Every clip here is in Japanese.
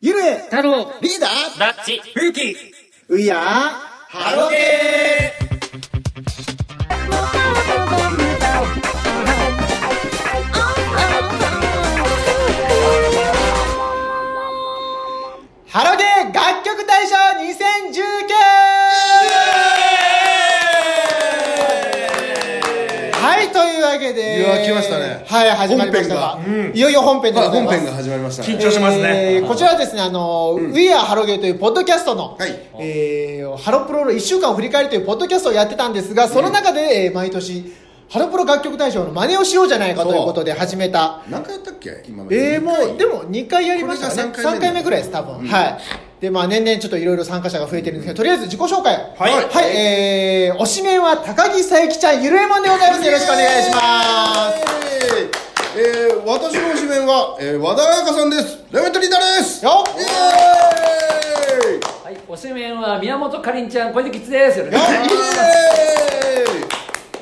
ゆるえ太郎、リーダーダッチ、風紀ういやハロゲハ来ましたね。はい、始まりましたが。本編。いよいよ本編でございます。はい本編が始まりましたね。緊張しますね。えーこちらはですね、あの、We Are ハロゲーというポッドキャストの、はい。えーハロプロの1週間を振り返るというポッドキャストをやってたんですが、その中で、えー毎年、ハロプロ楽曲大賞の真似をしようじゃないかということで始めた。何回やったっけ？今まで。えー、もう、でも2回やりましたね。これが3 3回目ぐらいです、多分。はい。で、まあ年々ちょっといろいろ参加者が増えてるんですけど、とりあえず自己紹介。を。はい。はい、えー、推しメンは高木さゆきちゃん、ゆるえもんでございます。よろしくお願いします。えー、私の推しメンは、えー、和田彩香さんです。レメントリーダーですよっ。イエーイ。はい、おしめんは宮本かりんちゃん、小池吉です。よろしくおイ願いします。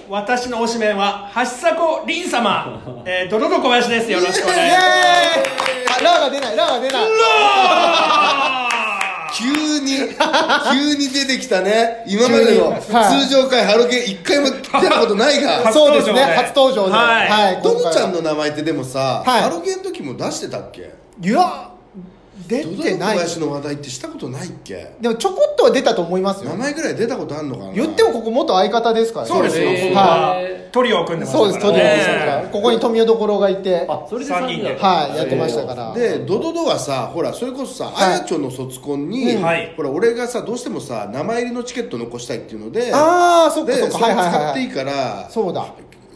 私の推しメンは橋迫凛様、えー、ドロド小林です。よろしくお願いイエーイ。しますあ、ラーが出ない、ラーが出ない。急に急に出てきたね。今までの通常回ハロゲ一回も出たことないが。初そうですね、初登場で。はい。はい、ドドちゃんの。の名前ってでもさ、はい。ハロゲの時も出してたっけ？いや、出てない。林の話題ってしたことないっけでもちょこっとは出たと思いますよ名。前ぐらい出たことあんのかな言ってもここ元相方ですからね。そうですよ、えー僕ははいトリオを組んでましたそうです、トリオですかねら。ここに富代所がいて、あ、それで三人ではい、やってましたから。でドドドはさほらそれこそさ、はいあやちょの卒コンに、うんはいほら俺がさどうしてもさ名前入りのチケット残したいっていうのであー、そっかでそっか、いはい使っていはい。いからそうだ。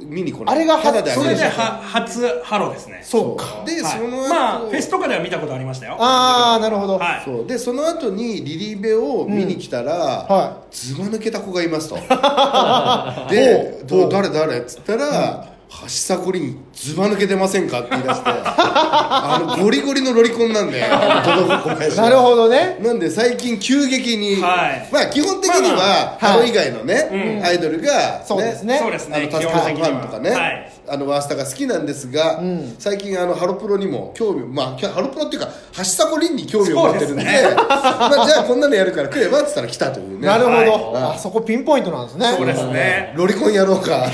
見に来ない。あれがただであそれで初ハロですね。そうか。で、はい。その後、まあフェスとかでは見たことありましたよ。あー、なるほど。はい。そう。でその後にリリーベを見に来たら、はずば抜けた子がいますと。でど誰誰？っつったら、橋迫凛ずば抜けてませんかって言い出して あのゴリゴリのロリコンなんで なるほどね。なんで最近急激に、はい。まあ基本的にまあはまあ。ハロ以外のね、アイドルが、そうですね。そうですね。あのタスクさんファンとかね、は。い。あのワースタが好きなんですが、ん。最近あのハロプロにも興味まあハロプロっていうか橋迫凛に興味を持ってるんでね。まあじゃあこんなのやるから来ればっつったら来たというね。なるほど。はい。あ、そこピンポイントなんですね。そうですね。ロリコンやろうか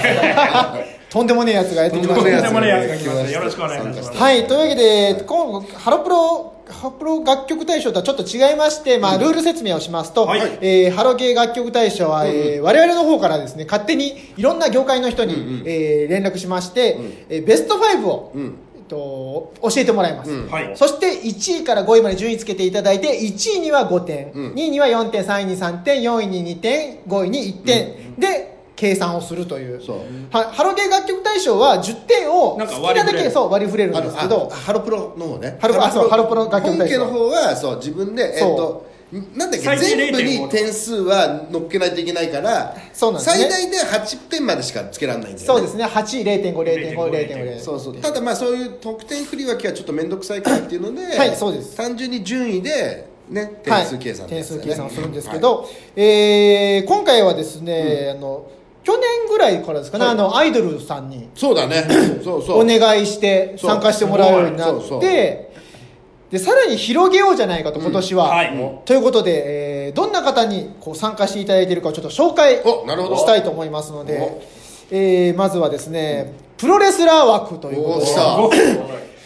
とんでもねえやつがやってきました。ねとんでもねえやつが来ました。よろしくお願いします。はい、というわけで、今後、ハロプロ、ハロプロ楽曲大賞とはちょっと違いまして、まあ、ルール説明をしますと、はい。えーハロゲー楽曲大賞は、えー我々の方からですね、勝手にいろんな業界の人に、えー連絡しまして、えーベスト5を、ん。えっと、教えてもらいます。うん。はい。そして1位から5位まで順位つけていただいて1位には5点、うん。2位には4点3位に3点4位に2点5位に1点、で計算をするという。そう。はハロゲー楽曲大賞は10点をなんか好きなだけそう割り振れるんですけど。あハロプロの方ね。ハロプロあそうハロプロ楽曲大賞。本家の方はそう自分でえっとなんだっけ全部に0.5点数は乗っけないといけないからそうなんですね。最大で8点までしかつけられないんだよね。そうですね。8位0.50.5.5 0.5そうそう。ただまあそういう得点振り分けはちょっと面倒くさいからっていうので はいそうです。単純に順位でね点数計算はい、点数計算をするんですけはい。ど、えー今回はですね、あの去年ぐらいからですかね、はい。あのアイドルさんに。そうだね。そうそう。お願いして参加してもらうようになってでさらに広げようじゃないかと今年は、はい。ということで、えーどんな方にこう参加していただいているかをちょっと紹介おなるほど。したいと思いますのでお、えーまずはですね、プロレスラー枠ということで。プロレス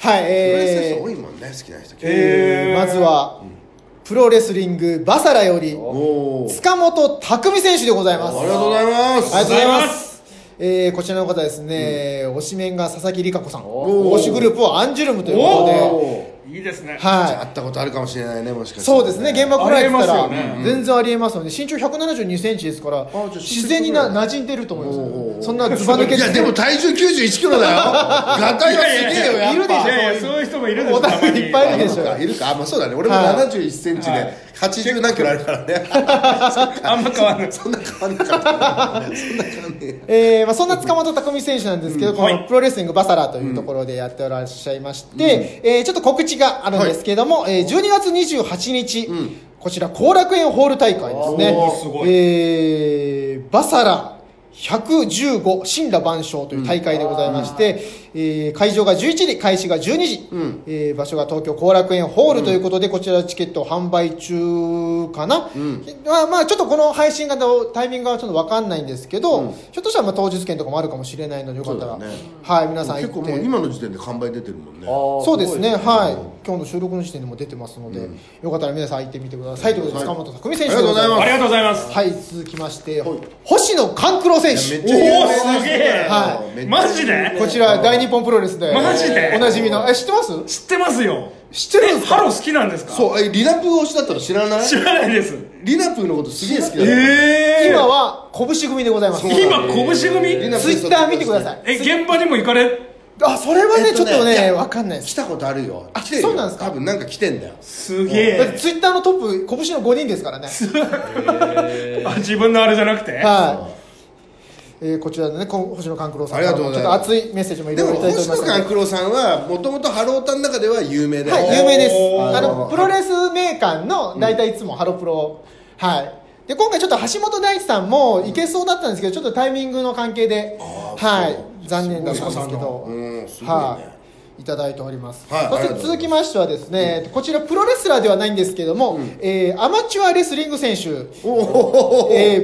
えー多いもんね好きな人。えーまずは、プロレスリングバサラより塚本匠選手でございます。りがとうございます。ありがとうございま。す。えーこちらの方ですね、推しメンが佐々木里香子さん、おー。推しグループはアンジュルムということで、いいですね。じゃあ会はったことあるかもしれないねもしかい。したらそうですね、現場来られてたら、全然ありえますので、身長172センチですから自然にな馴染んでると思います。そんなズバ抜けいやでも体重91キロだよ。ガタイはすげえよやっぱ。いるでしょ。そういう人もいるでしょいいっぱいいるでしょ。いるかいるか。あまあそうだね。俺もはい。71センチはいで80何キロあるからね。あんま変わんない。そんな変わんなかったそんな変わんねええーまあ、そんな塚本匠選手なんですけど、このプロレスリングバサラというところでやってらっしゃいまして、えーちょっと告知があるんですけれども、えー12月28日、こちら後楽園ホール大会ですね。おー。すごいえーバサラ115神羅万象という大会でございまして、えー会場が11時開始が12時、うん。えー場所が東京後楽園ホールということで、こちらチケット販売中かな、ん。まあ、まあちょっとこの配信がのタイミングがちょっと分かんないんですけど、うん。ひょっとしたらまあ当日券とかもあるかもしれないのでよかったら、ね。はい皆さん行結構って。もう今の時点で完売出てるもんね。そうですね、いはい、今日の収録の時点でも出てますので、よかったら皆さん行ってみてください。ということで、はい。塚本匠選手でございます。ありがとうございます。はい、続きまして、星野勘九郎選手。おーすげえ。はめっちゃマジで？こちら、大日本プロレスで、マジで？おなじみの、え、知ってます？知ってますよ。知ってるんですか？ハロ好きなんですか？そう。えリナプー推しだったら知らない？知らないです。リナプーのことすげえ好きだった。ええ今は拳組でございます。今拳組？ツイッター見てください。え現場にも行かれ？あ、それはね、えっとねちょっとね、わかんないです。来たことあるよ。あ来てるよ。そうなんですか？多分なんか来てんだよ。すげえ。だってツイッターのトップ、拳の5人ですからね。あ自分のあれじゃなくて？はい。えーこちらのね、こ星野勘九郎さんありがとうございます。ちょっと熱いメッセージもいろいろいただいており星野ますので。勘九郎さんはもともとハロータンの中では有名だよはい、有名です。あの、プロレスメーカーの、大体いつもハロプロ、はい。で、今回ちょっと橋本大地さんも行けそうだったんですけど、ちょっとタイミングの関係で、はい。残念だったんですけど、ね。はい。いただいております。はいそして続きましてはですね、こちらプロレスラーではないんですけども、えーアマチュアレスリング選手、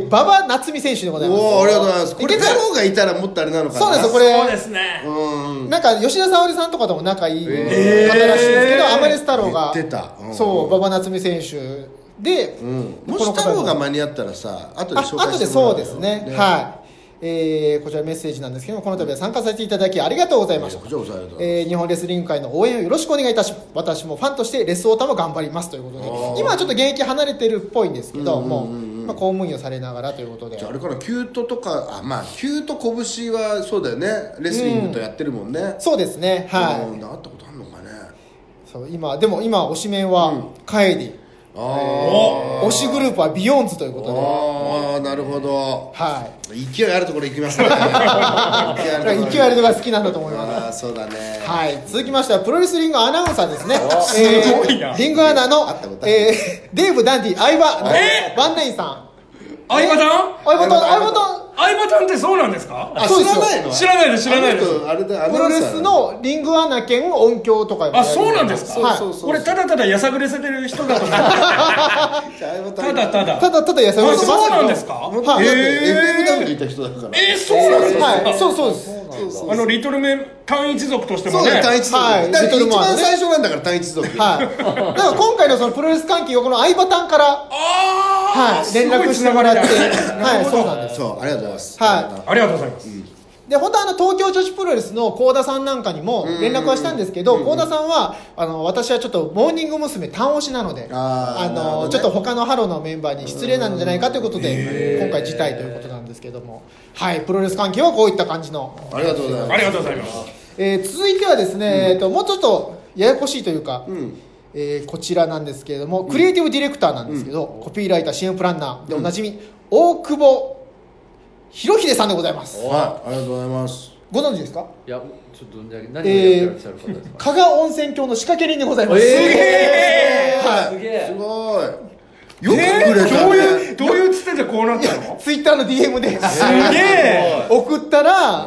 馬場夏美選手でございます。おおありがとうございます。これ太郎がいたらもっとあれなのかな。そうですよ、これ。そうですね。うん。なんか吉田沙保里さんとかとも仲いい方らしいんですけど、アマレス太郎が。言ってた。うん。そう馬場夏美選手。で、うん。もし太郎が間に合ったらさ後であ紹介後でしてもらよ。そうですね。はい、えーこちらメッセージなんですけどもこの度は参加させていただきありがとうございました。えー日本レスリング界の応援をよろしくお願いいたします私もファンとしてレスヲタも頑張りますということで今はちょっと現役離れてるっぽいんですけど、うんうんもう、うんうん。まあ、公務員をされながらということで。じゃああれからキュートとかあまあキュート拳はそうだよねレスリングとやってるもんね、そうですねはい、うん会ったことあるのかね。そう今でも今推しメンはカエディ、あ推しグループはビヨンズということで。ああなるほど。はい。勢いあるところ行きますね。勢いあるところが好きなんだと思います。ああそうだね。はい、続きましてはプロレスリングアナウンサーですね。すごいな。えーリングアナのえーデーブ・ダンディ、相葉、え？ワンナインさん。相葉さん？相葉と、相相葉葉相葉さんってそうなんですか？あそうですよ。知らないの？知らないです知らないです。あれだと、プロレスのリングアナ兼音響とかあるそうなんですか？はい。そうそう俺ただただやさぐれせてる人だと思ってただ。ただただただやさぐれてまそうなんですか？本当だってへー FMW いた人だから。えー、そうなんですか、はい、そうそうです。あのリトルメン単一族としてもそうだねよ単一族。はいだって一番最初なんだから単一族。はい。だから今回のそのプロレス関係をこの相葉単から、ああ、はい、連絡してもらって、はい、そうなんです。そうありがとうございます。はありがとうございます、で本当はあの東京女子プロレスの幸田さんなんかにも連絡はしたんですけど幸田さんはあの私はちょっとモーニング娘。単押しなのであーなるほどね。のちょっと他のハロのメンバーに失礼なんじゃないかということで今回辞退ということなんですけども。はいプロレス関係はこういった感じの、ありがとうございます。ありがとうございます。えー続いてはですね、えーともうちょっとややこしいというか、うん。えーこちらなんですけれども、クリエイティブディレクターなんですけど、コピーライター CM プランナーでおなじみ、大久保博秀さんでございます。おはいありがとうございます。ご存知ですか？いやちょっと何をやってらっしゃる方ですか、加賀温泉郷の仕掛け人でございます。えーはい。すげえすごい。よくくれえー、たどういねうどういうつてでこうなったの？ツイッターの DM で。すげえ送ったら、あ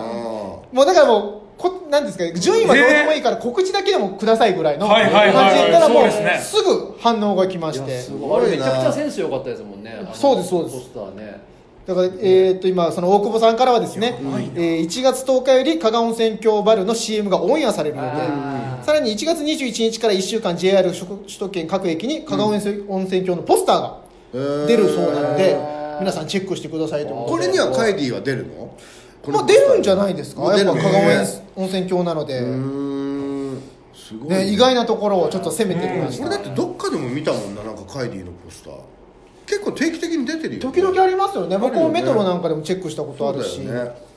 もうだからもう、こなんですかね、順位はどうでもいいから告知だけでもくださいぐらいのはい感じはいはいはい。で言ったらもうそうですね。すぐ反応が来まして。す。ごいあれめちゃくちゃセンス良かったですもんね。そうですそうです。ポスターねだから、えー、と今、その大久保さんからはですね、えー1月10日より加賀温泉郷バルの CM がオンエアされるので、あさらに1月21日から1週間 JR 首都圏各駅に加賀温泉温泉郷のポスターがー出るそうなので、皆さんチェックしてくださいとことで。これにはカイディは出るの？まあ出るんじゃないですか。やっぱ加賀ね。温泉郷なので、うーん。すごいね、意外なところをちょっと攻めてみました。俺だってどっかでも見たもんななんかカイディのポスター結構定期的に出てるよ時々ありますよね。僕もメトロなんかでもチェックしたことあるし、ね。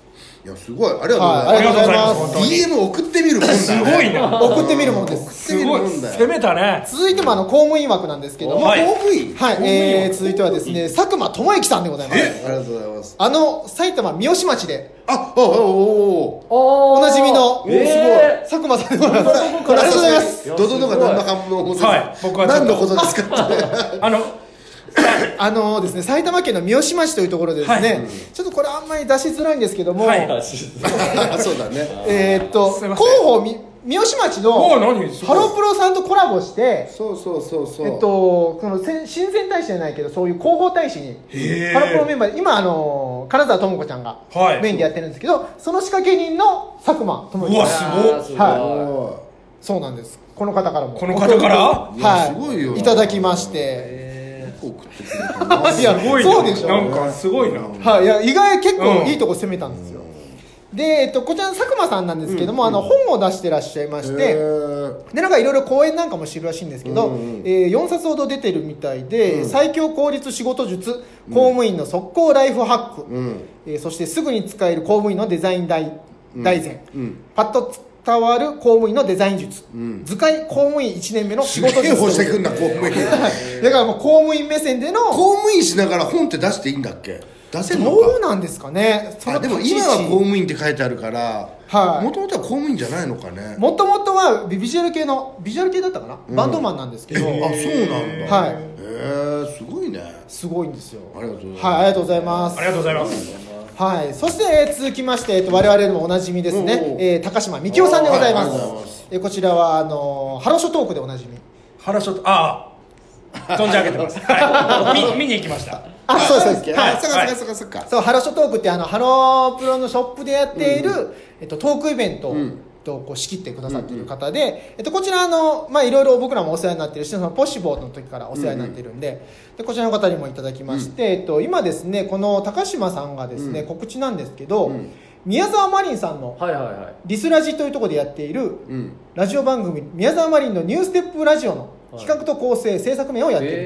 いやすごい。ありがとうごはい、あざいまりがとうございありがとうございます。ますす DM 送ってみるもんだねすごいな。送ってみるもんです。すごい。攻めたね。続いてもあの公務員枠なんですけども。はい。公務員？はい、えー、続いてはですね佐久間智之さんでございます。ありがとうございます。あの埼玉三芳町で。ああおおおおおなじみのえ佐久間さんでございます。ありがとうございます。いやドドドが何の反応をはい僕はちょっと。何のことですかって。あのあのですね埼玉県の三芳町というところでですね、はい。ちょっとこれあんまり出しづらいんですけども、はい。そうだね。えーっと広報み三芳町のハロプロさんとコラボしてそうそうそうそう。えっと、このせ親善大使じゃないけどそういう広報大使にハロプロメンバーで今あの金沢智子ちゃんがはい。メインでやってるんですけど、その仕掛け人の佐久間智子うわさんすごい。はおそうなんです。この方からも。この方から？はい。すごいよ。いただきまして。え いやすごいな。そうでしょ。なんかすごいな。はい、いや意外結構うん。いいとこ攻めたんですよ、で、えっと、こちらの佐久間さんなんですけども、あの本を出してらっしゃいまして、でなんかいろいろ講演なんかもしてるらしいんですけど、うんうんえー4冊ほど出てるみたいで、最強効率仕事術公務員の速攻ライフハック、うん。えーそしてすぐに使える公務員のデザイン大大全、うん。パッと伝わる公務員のデザイン術、うん。図解公務員1年目の仕事すげえ術干してくんな公務員。だからもう公務員目線での公務員しながら本って出していいんだっけ？出せんのどうかなんですかね？そのあでも今は公務員って書いてあるからはい。もともとは公務員じゃないのかね？もともとはビジュアル系のビジュアル系だったかな、うん。バンドマンなんですけど、あそうなんだ。はい。へえすごいね。すごいんですよ。ありがとうございます。はいありがとうございます。ありがとうございますはい、そして、えー続きまして、えーと我々でもおなじみですね。おうおう、えー高島幹夫さんでございます。はいえーこちらはあのーハロショトークでおなじみ原所ああ存じ上げてます、はい、見見に行きましたあそうですそうですあはいそっかそっかそっかそうハロショトークってあのハロープロのショップでやっている、えっと、トークイベントを、うんとこう仕切ってくださっている方で、えっと、こちらあの、まあ、いろいろ僕らもお世話になってるしそのポッシボーの時からお世話になってるんで,、でこちらの方にもいただきまして、えっと、今ですねこの高島さんがですね、うん。告知なんですけど、うん。宮沢マリンさんのはいはいはい。リスラジというところでやっているうん。ラジオ番組宮沢マリンのニューステップラジオの企画と構成、制作面をやっていると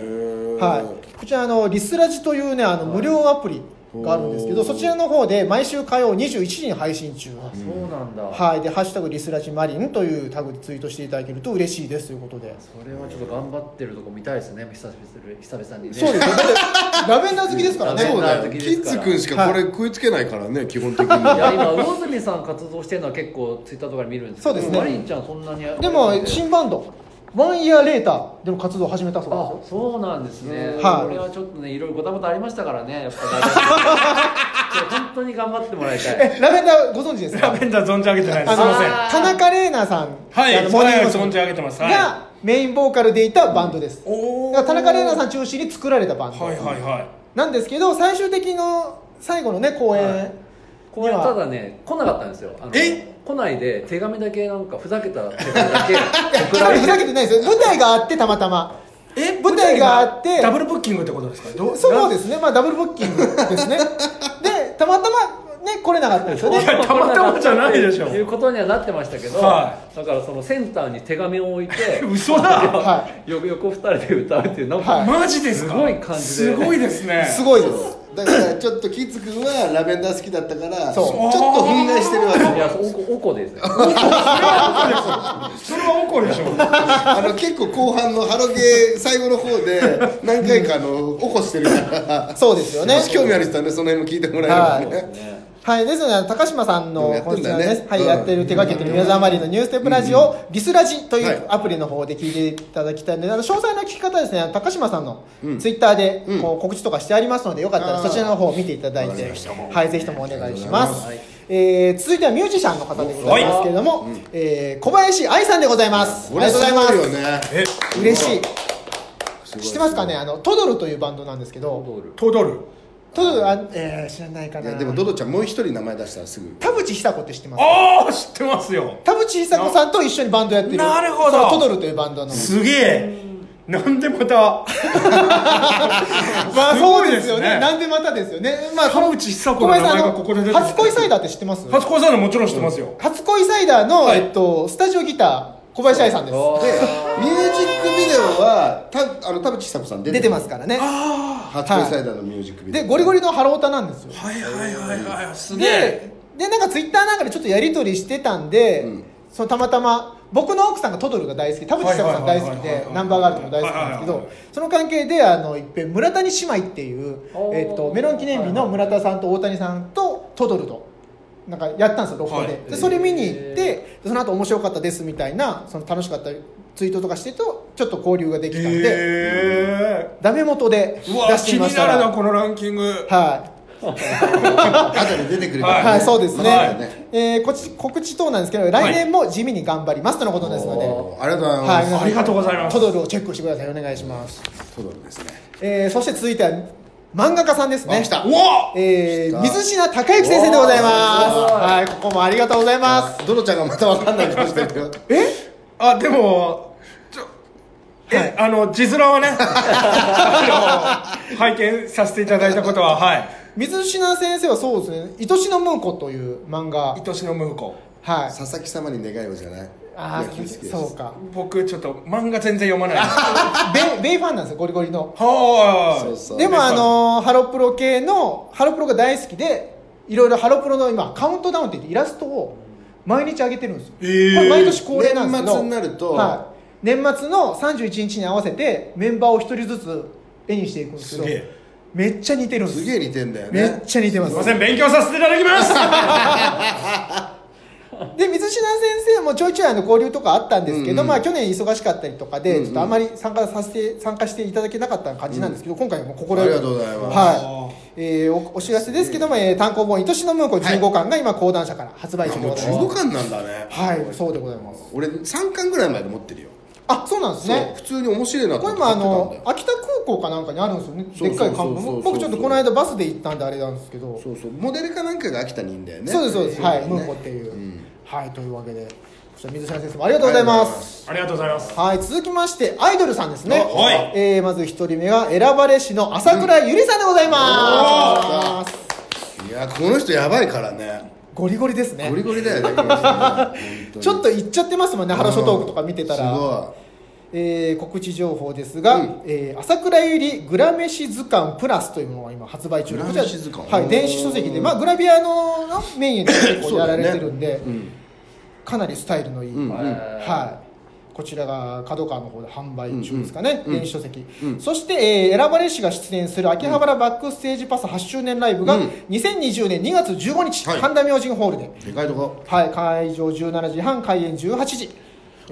いうことで。はい、こちらあのリスラジというねあの無料アプリがあるんですけどそちらの方で毎週火曜21時に配信中。ー、そうなんだ、はい。で「ハッシュタグリスラジマリン」というタグでツイートしていただけると嬉しいですということで。それはちょっと頑張ってるとこ見たいですね久々久々にね。そうですよラベンダー好きですからね。そうだよキッズくんしかこれ食いつけないからね基本的に。いや今魚住さん活動してるのは結構ツイッターとかで見るんですけどそうですね。マリンちゃんそんなにでも新バンドワンイヤーレーターでの活動を始めたそうあですよ。そうなんですね、はい。これはちょっとねいろいろごたごたありましたからねやっぱ。大 学本当に頑張ってもらいたい。えラベンダーご存知ですか？ラベンダー存じ上げてないです。すいません。あ田中玲奈さん。はいあのモーニング娘。はい存じ上げてます。はい。がメインボーカルでいたバンドです。おだから田中玲奈さん中心に作られたバンド。はいはいはい。なんですけど最終的の最後のね公演、はいこれただね来なかったんですよ。あのえ？来ないで手紙だけなんかふざけた手紙だけ送られて。ふざけてないですよ。舞台があってたまたま。え？舞台があって。ダブルブッキングってことですか？どそうですね。まあダブルブッキングですね。でたまたまね来れなかったんですよね。いやたまたまじゃないでしょ。いうことにはなってましたけど、はだからそのセンターに手紙を置いて 嘘だ。は横横二人で歌うっていうなんか、はい。マジですか？すごい感じで。すごいですね。すごいですだからちょっとキッズくんはラベンダー好きだったからちそう。ょっと憤慨してるわけ。いやおこおこですね それは怒るでしょあの結構後半のハロゲー最後の方で何回かあの起こしてるから。そうですよね。もし興味ある人はねその辺も聞いてもらえればねはい、ですので高島さんのやってこちらんだよね。ね、はい、うん。やってる手掛けてる宮沢マリーのニューステップラジオをリスラジといはい。うアプリの方で聞いていただきたいので、あの詳細な聞き方はですね、高島さんのうん。ツイッターでうん。こう告知とかしてありますので、よかったらそちらの方を見ていただいて、はい、ぜひともお願いします。はい。えー続いてはミュージシャンの方でございますけれども、えー小林愛さんでございます。ありがとうございます。嬉しい。知ってますかね？あのトドルというバンドなんですけど。トドルトドルあ、えー知らないかな。いやでもドドちゃんもう一人名前出したらすぐ。田淵久子って知ってます？ああ知ってますよ。田淵久子さんと一緒にバンドやってる。なるほど。そのトドルというバンドの。すげえ。なんでまた。まあすごそうでいですすねよね。なんでまたですよね。まあ田淵久子の名前がここで出てきて。初恋サイダーって知ってます？初恋さんのもちろん知ってますよ。初恋サイダーの、はい。えっと、スタジオギター小林愛さんです。でミュージックビデオはたあの田淵久子さん出て出てますからね。初恋サイダーのミュージックビデオ。でゴリゴリのハロータなんですよ。はいはいはいはいすげえ。ででなんかツイッターなんかでちょっとやり取りしてたんで、うん。そのたまたま僕の奥さんがトドルが大好き田淵久子さん大好きはいはいはいはいでナンバーガールとも大好きなんですけはいはいどその関係であのいっぺん村谷姉妹っていう、えっとメロン記念日の村田さんと大谷さんとトドルとなんかやったんですよ録画で,、はい。でそれ見に行ってでその後面白かったですみたいなその楽しかったツイートとかしてるとちょっと交流ができたんで、へダメ元でーうわ出して気にみました。らなるなこのランキング。はい。後で出てくるからはい。はい、そうですね、はい。えーこち告知等なんですけど来年も地味に頑張りますとのことですので、ありがとうございます、はい、ありがとうございます。トドルをチェックしてください。お願いします、トドルですね。えーそして続いては漫画家さんですね。あ来た。うわえー、水品孝之先生でございます。はいここもありがとうございます。ドロちゃんがまた分かんない顔してるけど。え？あでもちょえ、あの字面はね あの拝見させていただいたことははい。水品先生はそうですね「愛しのムーコ」という漫画。愛しのムーコ。はい。佐々木様に願いをじゃないああそうか。僕ちょっと漫画全然読まない。ベイベイファンなんですよゴリゴリの。はそうそう。でもあのーハロプロ系のハロプロが大好きでいろいろハロプロの今カウントダウンって言ってイラストを毎日上げてるんですよ、えー。これ毎年恒例なんですけど年末になるとはい、年末の31日に合わせてメンバーを一人ずつ絵にしていくんですけどすげえ。めっちゃ似てるんですすげえ似てんだよめっねちゃ似てます。すいません勉強させていただきます で水品先生もちょいちょいあの交流とかあったんですけど、うんうん。まあ、去年忙しかったりとかで、うんうん。ちょっとあまり参加させて参加していただけなかった感じなんですけど、今回はもう心ありがとうございます。はい。えーおお知らせですけども、え。ー単行本「愛しのムーコ15巻」が今講談社から発売中でございます。15巻なんだね。はいそうでございます。俺3巻ぐらいまで持ってるよ。あそうなんですね。普通に面白いなとこれ思ってもあの秋田空港かなんかにあるんですよね。でっかい看板僕ちょっとこの間バスで行ったんであれなんですけど。そうそう。モデルかなんかが秋田にいいんだよね。そうですそうです。はい。ねムーコっていう、うんはいというわけで水島先生もありがとうございますありがとうございますはい、続きまして、アイドルさんですね。あはいえー、まず一人目が、選ばれしの朝倉ゆりさんでございます。いやこの人やばいからねゴリゴリですねゴ。リゴリだよね ちょっと言っちゃってますもんね、ハロショトークとか見てたら。すごえー告知情報ですが、うん。えー朝倉ゆりグラメシ図鑑プラスというものが今発売中でグラメシ図鑑。はい、電子書籍で、まあ、グラビアののメインで結構やられてるんで、いうんかなりスタイルのいい、うんはい、こちらが角川の方で販売中ですかね、うんうん。電子書籍、うん。そして、えー選ばれしが出演する秋葉原バックステージパス8周年ライブがうん。2020年2月15日、はい。神田明神ホールで、でかいとこ。はい、会場17時半開演18時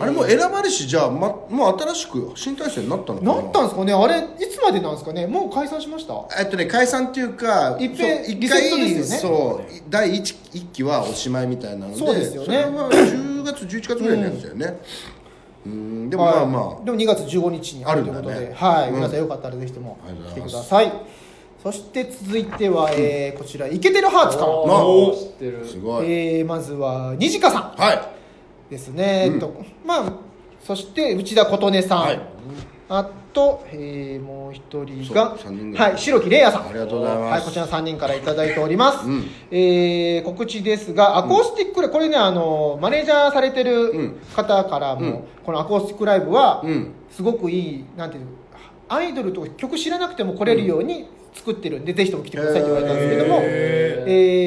あれもう選ばれしじゃあ、ま、もう新しく新体制になったのかな？なったんですかね？あれいつまでなんですかね？もう解散しました？えっとね解散っていうか一遍そうリセットですよね？そう第一一期はおしまいみたいなのでそうですよね。それは10月11月ぐらいのやつだよね。うんでもまあまはい。でも2月15日にあるということで、はい、うん。皆さんよかったらぜひとも来てください。そして続いては、えーこちらイケてるハーツから、おー。知ってる。あすごい、えーまずはにじかさん。はいですね、うん。えっとまあそして内田琴音さん、はい。あと、えーもう一人がはい白木玲也さん。ありがとうございます。はい、こちら3人からいただいております、うん。えー告知ですがアコースティックライブ、これねあのマネージャーされてうるん。方からも、うん。このアコースティックライブは、うん。すごくいいなんていうのアイドルとか曲知らなくても来れるように作ってるんで、ぜひとも来てくださいって言われたんですけども、へ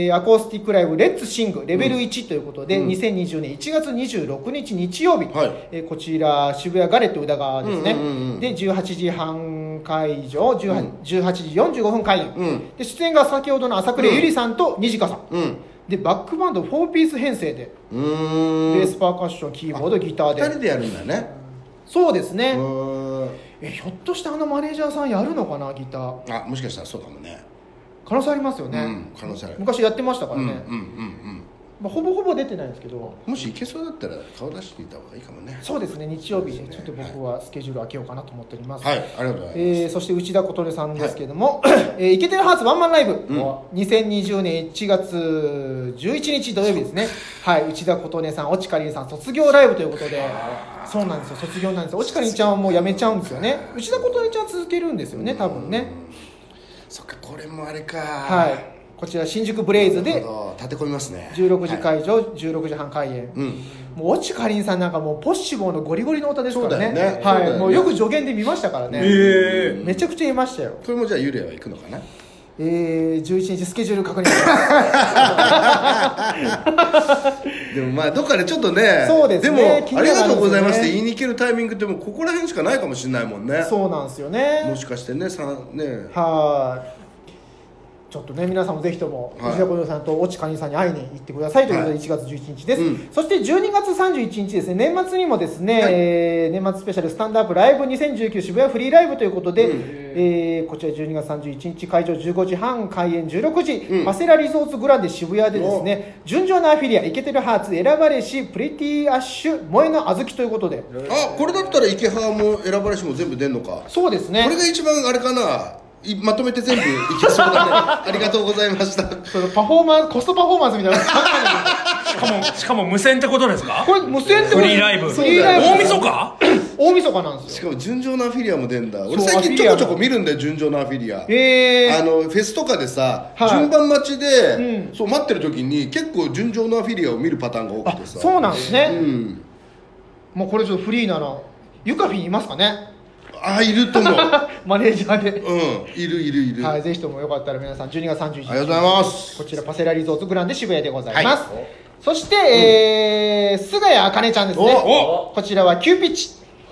えーアコースティックライブ「レッツシングレベル1」ということで、うん。2020年1月26日日曜日、はい。えーこちら渋谷ガレット宇田川ですね、うんうんうんうんで18時半会場 18,、うん。18時45分開演、うん。で出演が先ほどの朝倉ゆりさんとにじかさん、うん。でバックバンド4ピース編成で、ベースパーカッションキーボードギターで。二人でやるんだね。そうですね、えひょっとしてあのマネージャーさんやるのかなギター。あもしかしたらそうかもね可能性ありますよね、うん可能性ある。昔やってましたからね、うんうんうんまあ、ほぼほぼ出てないんですけど。うんもし行けそうだったら顔出していた方がいいかもね。そうですね日曜日ね。ちょっと僕はスケジュール開けようかなと思っております、はいありがとうございます、えーそして内田琴音さんですけれども、えーイケてるハーツワンマンライブ、2020年1月11日土曜日ですね。はい内田琴音さん越智かりんさん卒業ライブということで。そうなんですよ卒業なんですよ。越智かりんちゃんはもう辞めちゃうんですよね。内田琴音ちゃんは続けるんですよね多分ねそっかこれもあれか。はい。こちら新宿ブレイズで立て込みますね。16時はい。会場、16時半開演、うん。もう越智かりんさんなんかもうポッシボーのゴリゴリの歌ですからね。はい。もうよく助言で見ましたからね、えめちゃくちゃ言いましたよ。これもじゃあ幽霊は行くのかな？えー、11日スケジュール確認します。でもまあどっかでちょっとねそうですね。でもありがとうございますって言いに行けるタイミングってもうここら辺しかないかもしれないもんね。そうなんですよね。もしかしてねさね。はいちょっとね皆さんもぜひともはい。内田小室さんと越智かりんさんに会いに行ってくださいということで1月11日です、うん。そして12月31日ですね。年末にもですね、はい。えー年末スペシャルスタンドアップライブ2019渋谷フリーライブということで、うん。えーこちら12月31日会場15時半開演16時、うん。マセラリゾーツグランデ渋谷でですね純情なアフィリアイケてるハーツ選ばれしプリティアッシュ萌えの小豆ということで。あこれだったら池原も選ばれしも全部出んのか。そうですね。これが一番あれかないまとめて全部いけそうだね。ありがとうございました。そのパフォーマンスコストパフォーマンスみたいな。しかもしかも無線ってことですか？これ無線ってことフリーライブ。フリーライブ。大晦日？大晦日なんですよ。しかも純情なアフィリアも出んだ。俺最近ちょこちょこ見るんだよ純情なアフィリア。えー、あのフェスとかでさ、はい。順番待ちで、うん。そう待ってる時に結構純情なアフィリアを見るパターンが多あくてさ。そうなんですね、うん。もうこれちょっとフリーならユカフィンいますかね？あいると思う マネージャーで、うん。いるいるいる、はい、ぜひともよかったら皆さん12月31日ありがとうございます。こちらパセラリゾートグランデ渋谷でございます、はい。そして、えー、菅谷茜ちゃんですね。お。こちらはキューピッチ。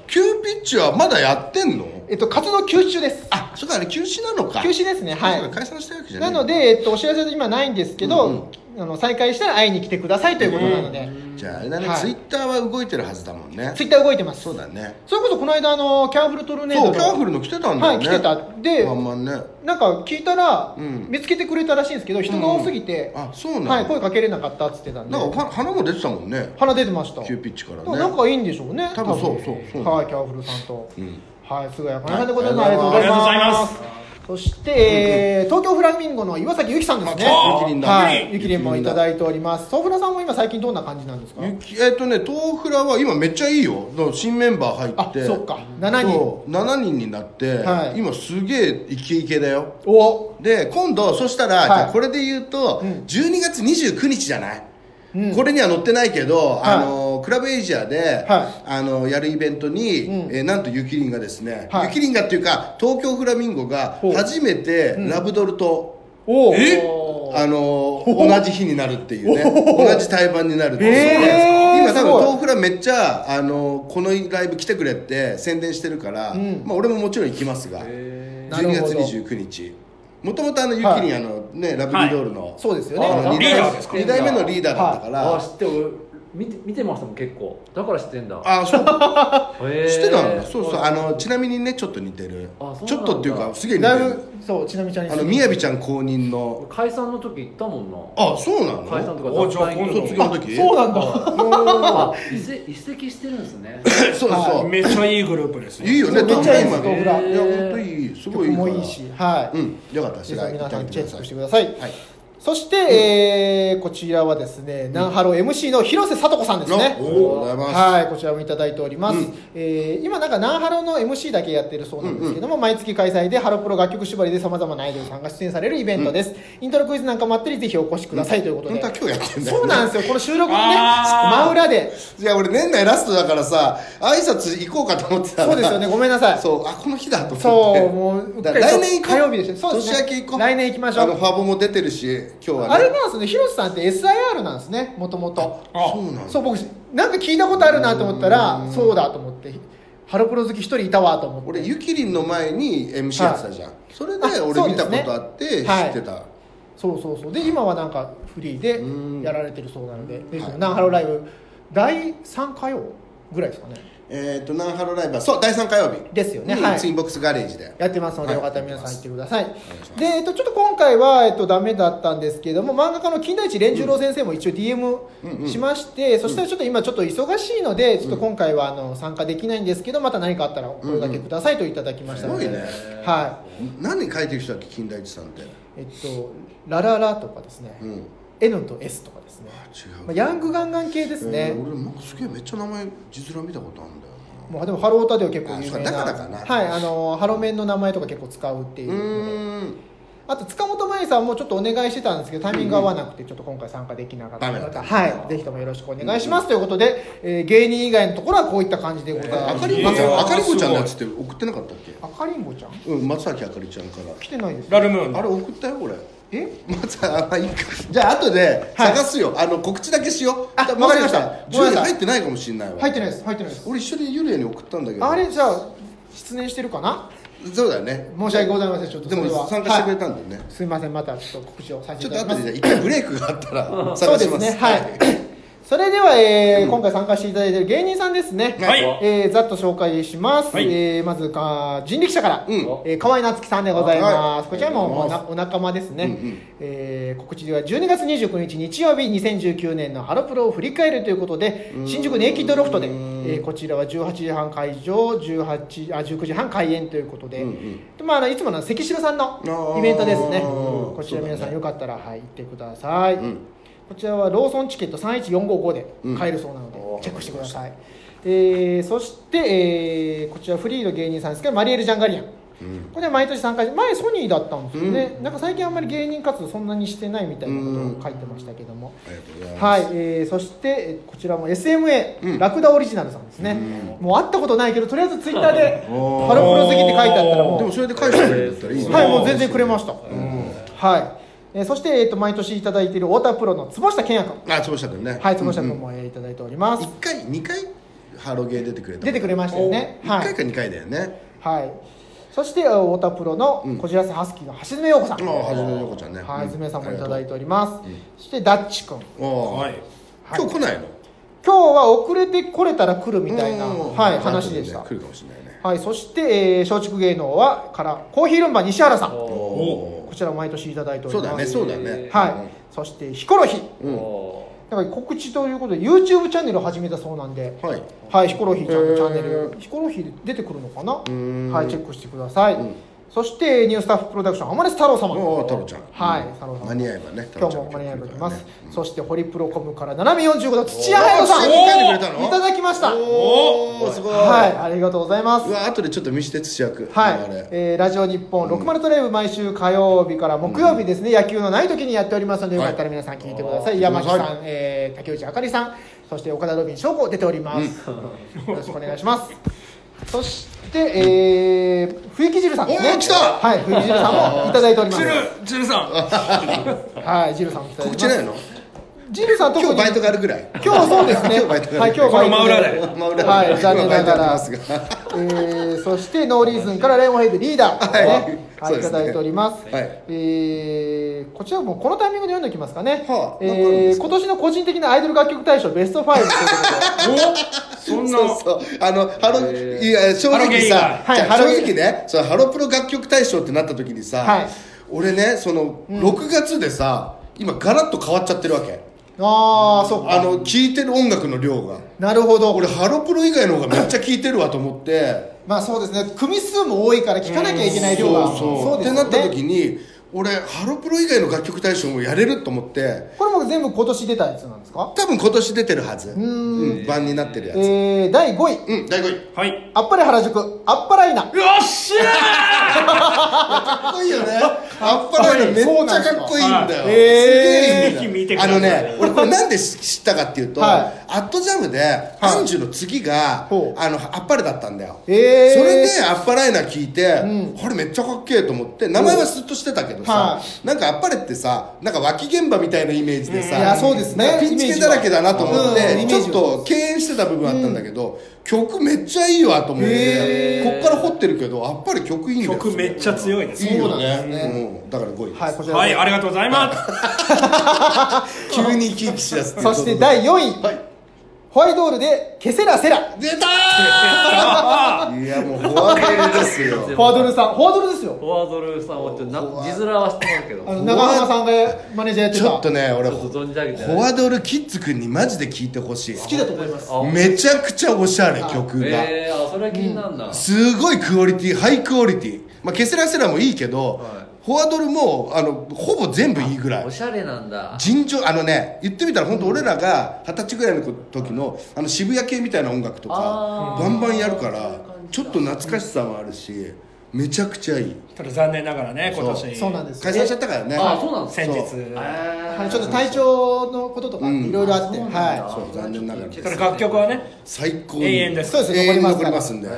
キューピッチはまだやってんの？えっと活動休止中です。あそうかあれ休止なのか。休止ですね。はい。解散したわけじゃなないので、えっと、お知らせは今ないんですけど、うんあの再開したら会いに来てくださいということなので、じゃああれだね、はい。ツイッターは動いてるはずだもんね。ツイッター動いてます。そうだね。それこそこの間あのキャンフルトルネードのそうキャンフルの来てたんだよね。はい来てた。でワンマンね。なんか聞いたら、うん。見つけてくれたらしいんですけど人が多すぎて、あそうなんだ、はい、声かけれなかったっつってたんで。なんかは花も出てたもんね。花出てました。キューピッチからね。だから仲いいんでしょうね多分。そうそうそう。はいキャンフルさんと、うんはい菅谷茜さんでござい。ます、はい。ありがとうございます。ありがとうございます。そして、えー東京フラミンゴの岩崎由紀さんですね。あゆきりんだ。はいゆきりんもいただいております。ソフラさんも今最近どんな感じなんですか？ゆきえっ、とね東フラは今めっちゃいいよ。新メンバー入あって。そっか。7人。そう。7人になって、はい。今すげえイケイケだよ。お。で今度そしたら、はい。じゃあこれで言うと、うん。12月29日じゃない、うん。これには載ってないけど、はい。あのクラブエイジアで、はい。あのやるイベントに、うん。えーなんとゆきりんがですね、はい。ゆきりんがっていうか東京フラミンゴが初めてうん。ラブドルと、おおえ？あの同じ日になるっていうね。同じ対バンになるっていう、えー。今多分東フラめっちゃあのこのライブ来てくれって宣伝してるから、うん。まあ、俺ももちろん行きますが12なるほど。月29日。もともとあのゆきりん、あのねラブリードールの、そうですよね。あのリーダーですか2代目のリーダーだったから、あ知って見て見てましたもん結構。だから知ってんだ。あそう。知ってたんだそう。そうあのちなみにねちょっと似てる。あそうちょっとっていうかすげえ似てる。だいぶそうちなみちゃんに。あのみやびちゃん公認の。解散の時行ったもんな。あそうなの？解散とかおじゃあ今度卒業の時。そうなんだ。あ移籍移籍してるんですね。そうそう、めっちゃいいグループですいいよねめっちゃいいですいや本当いい。すごいいいから。曲もいいしはい、うん。よかったです皆さんチェックしてくだささい、はいそして、えーこちらはですね、ナンハロ MC の広瀬聡子さんですね。おおりがとうございます。はい、こちらもいただいております、うん。えー今なんかナンハロの MC だけやってるそうなんですけども、毎月開催でハロプロ楽曲縛りでさまざまなアイドルさんが出演されるイベントです、イントロクイズなんかもあったりぜひお越しくださいということで、本当は今日やってんだよそうなんですよ。この収録のねあー。真裏で。いや俺年内ラストだからさ挨拶行こうかと思ってたら。そうですよね。ごめんなさい。そう。あこの日だと思って。そうもううっかだりから来年行こう。火曜日でしたそうですね。年明け行こう。来年行きましょう。あのファボも出てるし今日はね。あれなんですね広瀬さんって SIR なんですねもともとあそうなんだ。そう僕なんか聞いたことあるなと思ったらそうだと思ってハロプロ好き一人いたわと思って。俺ゆきりんの前に MC やってたじゃん、それであ俺見たことあって知ってた、はい。そうそうそう。で今はなんかフリーでうん。やられてるそうなのでナンハロライブ第3火曜ぐらいですかねえっ、とナンハロライブはそう第3火曜日。ですよね。にはい。ツインボックスガレージで。やってますので、はい。よかったら皆さん行ってください。で、えっと、ちょっと今回は、えっと、ダメだったんですけども漫画家の金田一連十郎先生も一応 DM うんうん。しまして、そしたらちょっと今ちょっと忙しいのでちょっと今回はあの参加できないんですけどまた何かあったらお声掛けくださいといただきましたので、すごいね。は何書いてる人だっけ金田一さんって。いえっと「ラララ」とかですね。うん。N と S とかね、違う、まあ、ヤングガンガン系ですね、えー俺なんかすげえめっちゃ名前字面見たことあるんだよもうでもハロータでは結構有名な。あそうだからかな。はいあのハロメンの名前とか結構使うっていうあと塚本真由さんもちょっとお願いしてたんですけどタイミング合わなくてちょっと今回参加できなかったので、はいぜひともよろしくお願いします、ということで、えー芸人以外のところはこういった感じでございます、あかりんぼちゃえーん。あかりんぼちゃんのやつって送ってなかったっけ？あかりんぼちゃん？うん松崎あかりちゃんから。来てないです。ラルムーンあれ送ったよ俺え？まずあまあいいか。じゃあ後ではい。探すよ、あの告知だけしよう。あわかりました。10ごめんなさい。入ってないかもしれないわ。入ってないです。入ってないです。俺一緒にユリアに送ったんだけど。あれじゃあ失念してるかな？そうだよね。申し訳ございませんちょっとでもそれは。参加してくれたはいんだよね、すみませんまたちょっと告知をさせちょっていただきま後でじゃあ一回ブレイクがあったらそう探します。ですね。はいそれでは、えー今回参加していただいている芸人さんですね。はい。えーざっと紹介します、はい。えーまずか人力車から、うん。えー河合夏樹さんでございます、はい。こちらもおなあお仲間ですね、うんうん。えー告知では12月29日日曜日2019年のハロプロを振り返るということで新宿ネイキッドロフトで、えーこちらは18時半会場18あ19時半開演ということで、うんうん。あ、あのいつもの関城さんのイベントですね。うん。こちら皆さんよかったら、はい、行ってください、うんこちらはローソンチケット31455で買えるそうなので、チェックしてください、えーそして、えーこちらフリーの芸人さんですけどマリエル・ジャンガリアン、これは毎年参加前ソニーだったんですよね、なんか最近あんまり芸人活動そんなにしてないみたいなことを書いてましたけども、うございます。はい、えーそしてえーこちらも SMA、うん。ラクダオリジナルさんですね、もう会ったことないけどとりあえずツイッターで「おーハロプロ好き」って書いてあったらもう。でもそれで返してくれるんだったらいいね。はい、もう全然くれました。はい。えーそして、えっ、と、毎年いただいている太田プロの坪下健也君。あ坪下君ねはい、坪下うんうんいただいております。1回2回ハロゲー出てくれた出てくれましたよね。1はい。回か2回だよねはい。そして、えー太田プロのうんこじらせハスキーの橋爪陽子さん。ああはじめの子ちゃんねはい、うん爪さんもいただいております。うんそして、ダッチ君。はい今日来ないの？今日は遅れて来れたら来るみたいな、うんはい、話でした。来るかもしれないねはい、そして、えー松竹芸能は、から、コーヒールンバ西原さん。こちらも毎年いただいております。そうだねそうだね。はい。そして、ヒコロヒー。うん。おだから告知ということで YouTube チャンネルを始めたそうなんで、はい。はい、ヒコロヒーちゃんのチャンネへルー。ヒコロヒーで出てくるのかな？はいチェックしてください、うんそしてニュースタッフプロダクション浜根太郎様。おお太郎ちゃん。はい。うん。太郎さん間に合えばね今日も間に合います、そしてホリプロコムから斜め45度土屋隼人さんおー書いてくれたのいただきました。おおすごい。はい。ありがとうございます。うわ後でちょっと見して土屋君。はい。えーラジオ日本60トレイブ毎週火曜日から木曜日ですね、野球のない時にやっておりますので、よかったら皆さん聞いてください。はい山木さんえー竹内あかりさん、そして岡田ロビン翔子出ております。よろしくお願いします。そして、えー、冬木汁さんですね。来たはい、冬木汁さんもいただいております。チルチルさん はい、汁さん。告知ないの？汁さん特に 今日バイトがあるぐらい。今日そうですね。今日バイトがあるはい、今日バイトこの真裏で。はい、残念ながら。今バイトやってますが。えー、そしてノーリーズンからレモンヘイドリーダー、はい。ね。はい、ね。いただいております。はい。えーこちらもこのタイミングで読んでおきますかね。はあえー今年の個人的なアイドル楽曲大賞ベスト5ということ そんな。そうそう。あのハロへーいや正直さ、はい正直ねそのハロプロ楽曲大賞ってなった時にさ、はい。俺ねその、6月でさ今ガラッと変わっちゃってるわけ。で。ああ、そっか。あの聴いてる音楽の量がなるほど。俺ハロプロ以外の方がめっちゃ聴いてるわと思ってまあそうですね。組数も多いから聞かなきゃいけない量が。そうそうですよねってなった時に俺ハロプロ以外の楽曲大賞もやれると思ってこれも全部今年出たやつなんですか？多分今年出てるはずんうん版になってるやつえー、第5位。うん第5位はいあっぱれ原宿、あっぱライナ。よっしゃかっこいいよね。あっぱれめっちゃかっこいいんだよ。そうなんですげあのね俺これなんで知ったかっていうと、はい。アットジャムでアンジュの次が、あのあっぱれだったんだよ。えー、それでアッパライナー聞いて、ん。これめっちゃかっけえと思って名前はずっとしてたけどさ、はなんかアッパレってさなんか脇現場みたいなイメージでさ、そうですねピンチ系だらけだなと思って、ちょっと敬遠してた部分あったんだけど、曲めっちゃいいわと思って、へこっから掘ってるけどあっぱれ曲いいんだよ。曲めっちゃ強いですいいよね。ですねうん、だから5位です、はい、こちらはいありがとうございます。急に生き生きしだすっていうそして第4位、はいホワイトールでケセラセラ。出たー！いやもうフォアボールですよ。フォワードルさん、フォワードルですよ。フォワードルさんはちょっと字面は知ってますけど。あの長浜さんがマネージャーやってた。ちょっとね俺ちょっと存じ上げてない。フォワドルキッズくんにマジで聴いてほしい。好きだと思います。あめちゃくちゃおしゃれ曲が、えー、あそれは気になるな、すごいクオリティハイクオリティ。まあケセラセラもいいけど、はいフォワドルもあのほぼ全部いいぐらい。おしゃれなんだ。尋常あのね言ってみたら本当俺らが二十歳ぐらいの時のあの渋谷系みたいな音楽とかバンバンやるからちょっと懐かしさもあるしめちゃくちゃいい。ただ残念ながらね今年。そうなんです。解散しちゃったからね。あそうなんです先日。はい、ちょっと体調のこととかうん。いろいろあって、はそう残念ながら。ただ楽曲はね最高に。永遠です。そうです永遠に残残りますすんでぜ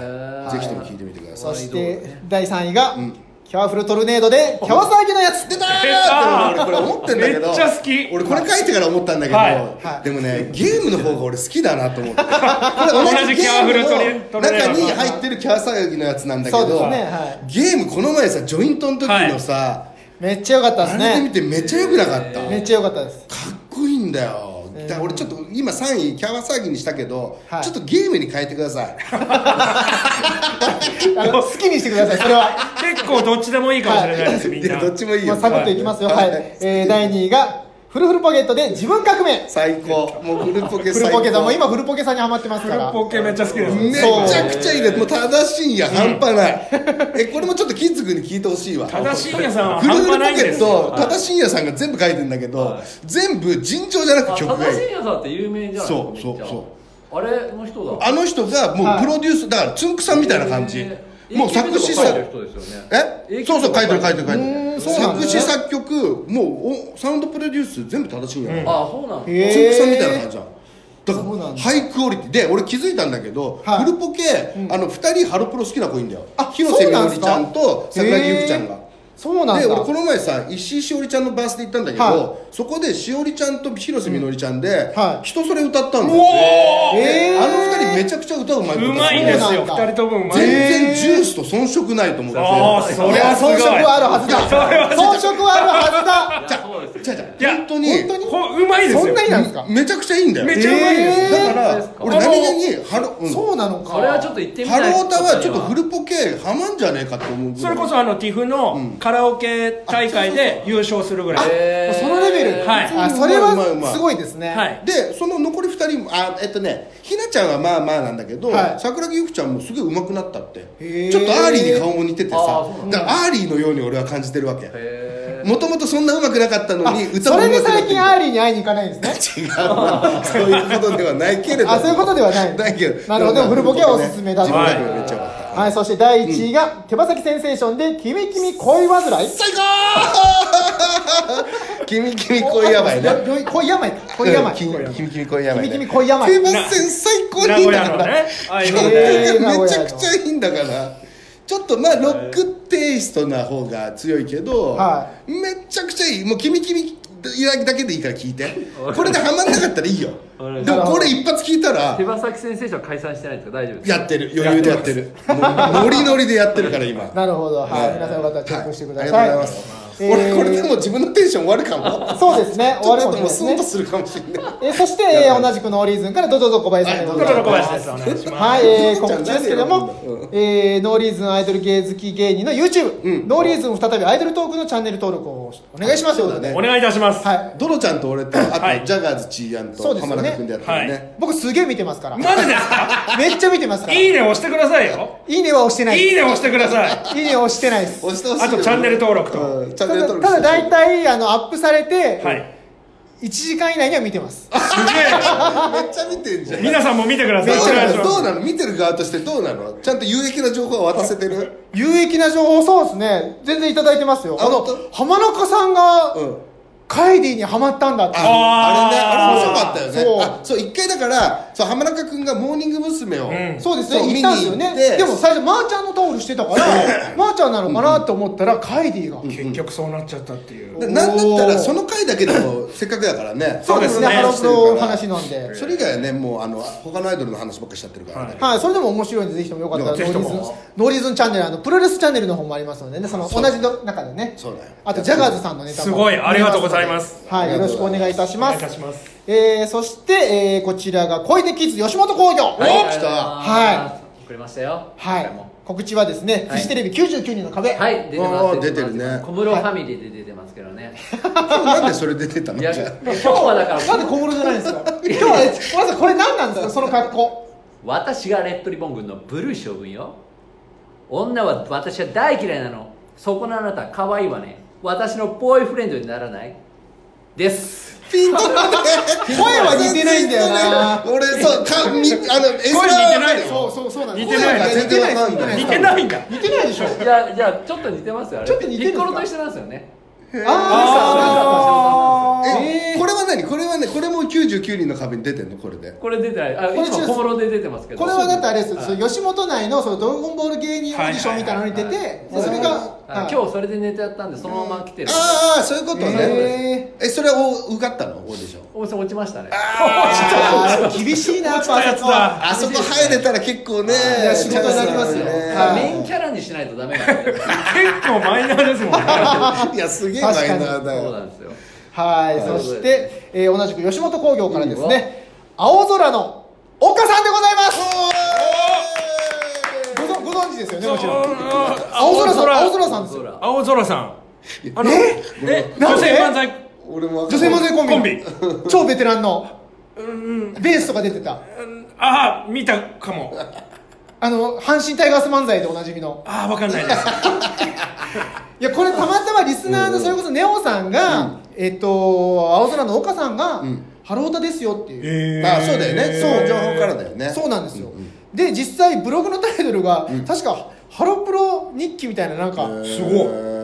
ひとも聴いてみてくだい、さい。そして第3位が、んキャワフルトルネードで キャワ騒ぎのやつ出たーって俺これ思ってんだけど。めっちゃ好き。俺これ書いてから思ったんだけど、はい。はいでもねゲームの方が俺好きだなと思って。これ同じキャワフルトレゲームの中に入ってるキャワ騒ぎのやつなんだけど、ねはい。ゲームこの前さジョイントの時のさ、めっちゃ良かったですあれで見ねてめっちゃ良くなかった、めっちゃ良かったです。かっこいいんだよだから俺ちょっと今3位キャワ騒ぎにしたけど、はい。ちょっとゲームに変えてください。あの好きにしてくださいそれは。結構どっちでもいいかもしれないです、みんな。どっちもいいよ。まあ、サクッといきますよ、はい。はい。えー第2位がフルフルポケットで自分革命。最高。もうフルポケフルポケさんも今フルポケさんにハマってますフルからポケめっちゃ好きです。めちゃくちゃいいねもう正しいんや、半端ない。えこれもちょっとキッズ君に聞いてほしいわ。正しいやさんはフル半フルポケッ端ないんですよ。ト正しいやさんが全部書いてんだけど、全部尋常じゃなくあ曲が正しいやさんって有名じゃないそうそうそう。あれの人だ。あの人がもうプロデュースだからつんくさんみたいな感じ。えーもう作詞ね。え？そうそう書いてる書いてる書いてる作詞作曲もうおサウンドプロデュース全部正しいんや、あそうなんだ。へー。つんくさんみたいな感じじゃん。だかそうなんだ。らハイクオリティ。で俺気づいたんだけど、はい。フルポケ、あの2人ハロプロ好きな子いいんだよ。あ広瀬みのりちゃんと桜木由紀ちゃんがそうなんだ。で俺この前さ石井しおりちゃんのバースで行ったんだけど、はそこでしおりちゃんと広瀬みのりちゃんで、はい。人それ歌ったんだおよ、おえー。あの二人めちゃくちゃ歌うまい子うまいんですよ。二人ともうまい。全へ然ージュースと遜色ないと思って。あーそれはすごい装飾はあるはずだ装飾はあるはずだじゃあじゃあいや本当に本当に？ほうまいですよ。そんなになんですか？めちゃくちゃいいんだよ。めっちゃうまいです、えーだから俺何気にハロ、うん。そうなのか。それはちょっと言ってみたい。ハロータはちょっとフルポケハマんじゃねえかと思うそれこそあの TIFF のカラオケ大会で優勝するぐらい。そのレベル、はい。あそれはいすごいですね、はい。でその残り2人もあえっとねひなちゃんはまあまあなんだけど、はい。桜木由紀ちゃんもすごい上手くなったって。ちょっとアーリーに顔も似ててさだ。だからアーリーのように俺は感じてるわけ。へもともとそんな上手くなかったのに歌それで最近アーリーに会いに行かないんですね。違う。なそういうことではない。けれどあそういうことではない。ないけど。なるほど。でもフルポケはおすすめだと。自分だけめっちゃよかったはい、そして第1位が、手羽先センセーションで「君君恋煩い」最高君君恋やばいなよよ恋病か。恋病。君君君恋やばい君君恋病。手羽先最高にいいんだから。名古屋のね。ああいうの曲ねえーがめちゃくちゃいいんだから。ちょっとまあロックテイストな方が強いけど、はめちゃくちゃいい。もう君君だけでいいから聞いて。これでハマんなかったらいいよ。でもこれ一発聞いたら手羽先先生は解散してないんですか大丈夫ですかやってる。余裕でやってる。もうノリノリでやってるから今。なるほど、はい。はい皆さんよかったらチェックしてください、はい。ありがとうございます、え ー俺これでも自分のテンション終わるかも。そうですね。終わるかもうスンとするかもしれない。えーそして、えー同じくノーリーズンからドドド小林さんでござい。ますどうぞ。小林ですお願いします。はい、えー、告知ですけどもうん、えー、ノーリーズンアイドル芸好き芸人の YouTube、うん。ノーリーズン再びアイドルトークのチャンネル登録をお願いします。そうだね。お願いいたします、はい。ドロちゃんと俺とあと、はい。ジャガーズチーヤンと浜中君でやってるね、僕すげえ見てますから。マジですか？めっちゃ見てますから。いいね押してくださいよ。いいねは押してないいいね押してください。いいねは押してないです。押してほしいよあとチャンネル登録と。うんチャンネただル登録ただ大体あのアップされて、はい。1時間以内には見てます。すげえ。めっちゃ見てんじゃん。皆さんも見てください。どうなの？見てる側としてどうなの？ちゃんと有益な情報は渡せてる？有益な情報そうですね。全然いただいてますよ。あの浜中さんが、うん。カイディにハマったんだって。ああれね。あれ面白かったよね。そう。あそう一回だからそう浜中君がモーニング娘。を、うん。そうですねそう行ったんですよ見に行ってね。でも最初マーちゃんのタオルしてたからマーちゃんなのかなって思ったらカイディが、結局そうなっちゃったっていう。でなんだったらその回だけでも せっかくだからね。そうですねハロプロの話話なんで。それ以外はねもうあの他のアイドルの話ばっかりしちゃってるからね、はい、それでも面白いんでぜひともよかったらノーリーズンノーリーズンチャンネルあのプロレスチャンネルの方もありますのでねその同じの中でね。そうだよ。あとジャガーズさんのネタも。すごい。ありがとうございます。はいよろしくお願いいたします。お願いいたしますえー、そして、えー、こちらが小出キッズ吉本興業。お来た。はい。送りましたよ。はい。告知はですね、はい。フジテレビ99人の壁、はい出てます出てるね。小室ファミリーで出てますけどね。なんでそれ出てたの？いや今日はだからなんで小室じゃないんですか？今日はえまずこれ何なんですか？その格好。私がレッドリボン軍のブルー将軍よ。女は私は大嫌いなの。そこのあなた可愛いわね。私のボーイフレンドにならないです。あピンと声は似てないんだよな。俺そうかみあの絵声似てないよ。そうそうそうなん似てない。似てない。似てないんだ似てないでしょ。いやいやちょっと似てますよ。あれ。ちょっと似てると一緒なんですよね。あええーこれは何？何これはねこれも99人の壁に出てんの？これで。これ出てない。あこれいつも小室で出てますけど。これはだってあれですはい。吉本内のそのドラゴンボール芸人オーディションみたいなのに出てはいでそれがはい。あ今日それでネタやったんでそのまま来てる。ああそういうことね。へえそれはお受かったの？オーディション。お店落ちましたね。あー。厳しいなあそこはあそこ入れたら結構ねいや仕事になりますよ。メインキャラにしないとダメなんで。結構マイナーですもんね。いやすげえマイナーだそうよなんですよはい、はい。そして、えー同じく吉本興業からですね、青空の岡さんでございます。ご存ご存知ですよねもちろん。青空さん青空。さんですよ。空。青空さん。あのえ？え女性漫才。俺も女性漫才コンビ。コンビ。超ベテランの。ベースとか出てた。ああ見たかも。あの阪神タイガース漫才でおなじみの。ああわかんないです。いやこれたまたまリスナーのそれこそネオさんが、えっと青空の岡さんが、ハロータですよっていう、えあそうだよね。そう情報からだよね。そうなんですよ、で実際ブログのタイトルが、確かハロプロ日記みたいななんか、すごい。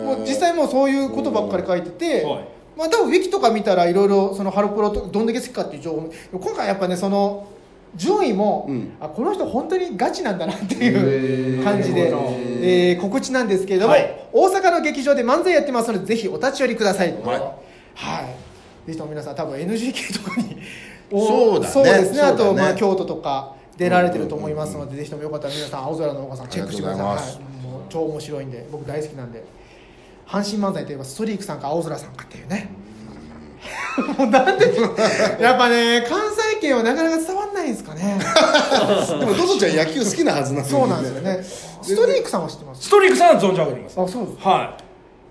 もう実際もうそういうことばっかり書いてて、はい。まあ多分ウィキとか見たらいろいろそのハロプロとどんだけ好きかっていう情報。も今回やっぱねその順位も、うん。あこの人本当にガチなんだなっていう感じで、えー告知なんですけれども、はい。大阪の劇場で漫才やってますのでぜひお立ち寄りください。はいはい、ぜひとも皆さん多分 NGK とかに そうだね。そうですね。あと、まあ、京都とか出られてると思いますので、ぜひともよかったら皆さん青空の岡さんチェックしてください。はい、もう超面白いんで僕大好きなんで。阪神漫才といえばストリークさんか青空さんかっていうね。もうなんで やっぱね関西圏はなかなか伝わんないんですかね。でもドドちゃん野球好きなはずなのにそうなんですよね。ストリークさんは知ってます？ストリークさんは存じ上げています。あそうですは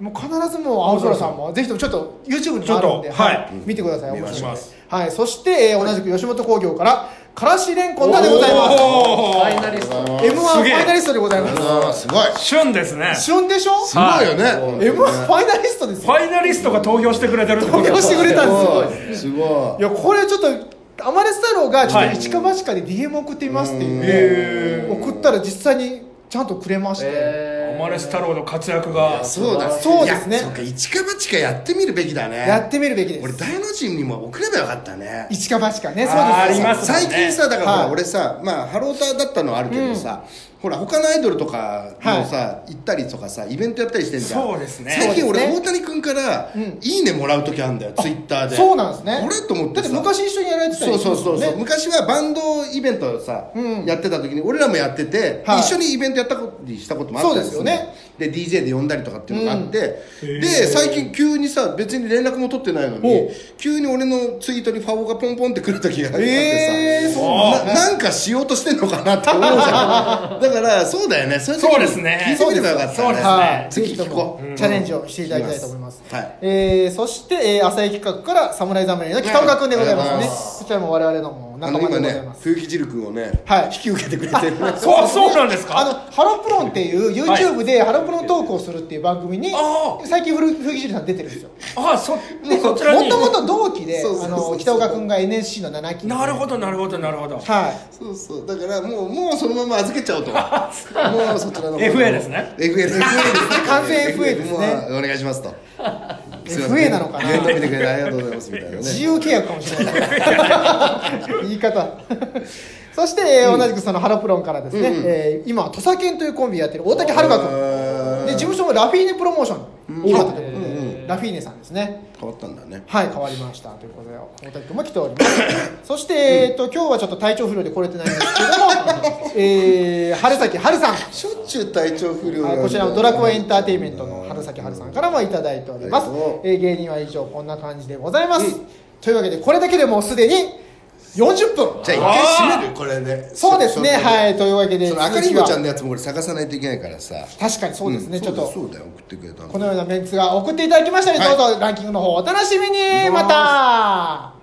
もう必ずもう青空さんもぜひともちょっと YouTube にもあるんで、ちょっとはい。見てください見面白いんでます。はい。そして、えー同じく吉本興業からからしれんこんなでございます。ファイナリスト。M1 ファイナリストでございます。すごい。旬ですね。旬でしょ？すごいよね。M1 ファイナリストですよ。ファイナリストが投票してくれてる投票してくれたんですよ。すごい。いやこれちょっとアマレス太郎がちょっと一か八かで DM 送ってみますって言って、送ったら実際にちゃんとくれまして、えマレス太郎の活躍が。そうだそうですね。いやそうか一か八かやってみるべきだね。やってみるべきです。俺大の字にも送ればよかったね。一か八かね。そうですあーあります最近さだからはい。俺さまあハローターだったのはあるけどさ、ほら他のアイドルとかもさ、行ったりとかさイベントやったりしてんじゃん。そうですね。最近俺、ね。大谷君から、うん。いいねもらう時あるんだよツイッターで。そうなんですね。あれ？と思ってさ。だって昔一緒にやられてたりそうそうそうそう、ね。昔はバンドイベントさ、うん。やってた時に俺らもやってて、はい。一緒にイベントやったりしたこともあったんですそうですよねで DJ で呼んだりとかっていうのがあって、うん。で最近急にさ別に連絡も取ってないのおにう。急に俺のツイートにファボがポンポンってくる時があってさ、えー、なんなんかしようとしてんのかなって思うじゃん。だからそうだよね。そうそうですね。聞いてみればよかったそうですね。はい、次聞こうもチャレンジをしていただきたいと思います、はい。えーそして、えー、浅井企画から侍侍の北岡君でございますね、ありがとうございこちらも我々のもあ仲間での今ねございます、冬木汁君をね、はい。引き受けてくれてるそうそうなんですあのかハロプロンっていう YouTube でハロプロントークをするっていう番組にあ最近古古木汁さん出てるんですよ。あそでもそちらに。ともと同期でそうそうそうあの北岡君が NSC の7期。なるほどなるほどなるほど。はい。そうそう。だからもうもうそのまま預けちゃおうと。もうそちらの FA ですね。FA です FA ですね。完全 FA ですね。お願いしますと FA なのかな。面倒見てくれてありがとうございますみたいなね。自由契約かもしれない。言い方。そして、えー同じくそのハロプロンからですね、うんうん。えー今は土佐犬というコンビやってる大竹遥君。で事務所もラフィーネプロモーションに決まったとラフィーネさんですね。変わったんだね。はい変わりましたということで大竹君も来ております。そして、えー、と今日はちょっと体調不良で来れてないんですけども、えー、春崎春さん。しょっちゅう体調不良こちらのドラクエエンターテインメントの春崎春さんからもいただいております。えー芸人は以上こんな感じでございます、というわけでこれだけでもうすでに40分。じゃあ一回締める？これで。そうですね。いはい。というわけでその赤りんごちゃんのやつも俺探さないといけないからさ。確かにそうですね、ん。ちょっと。そうだよ。送ってくれたの。このようなメンツが送っていただきましたので、はい。どうぞランキングの方お楽しみに。また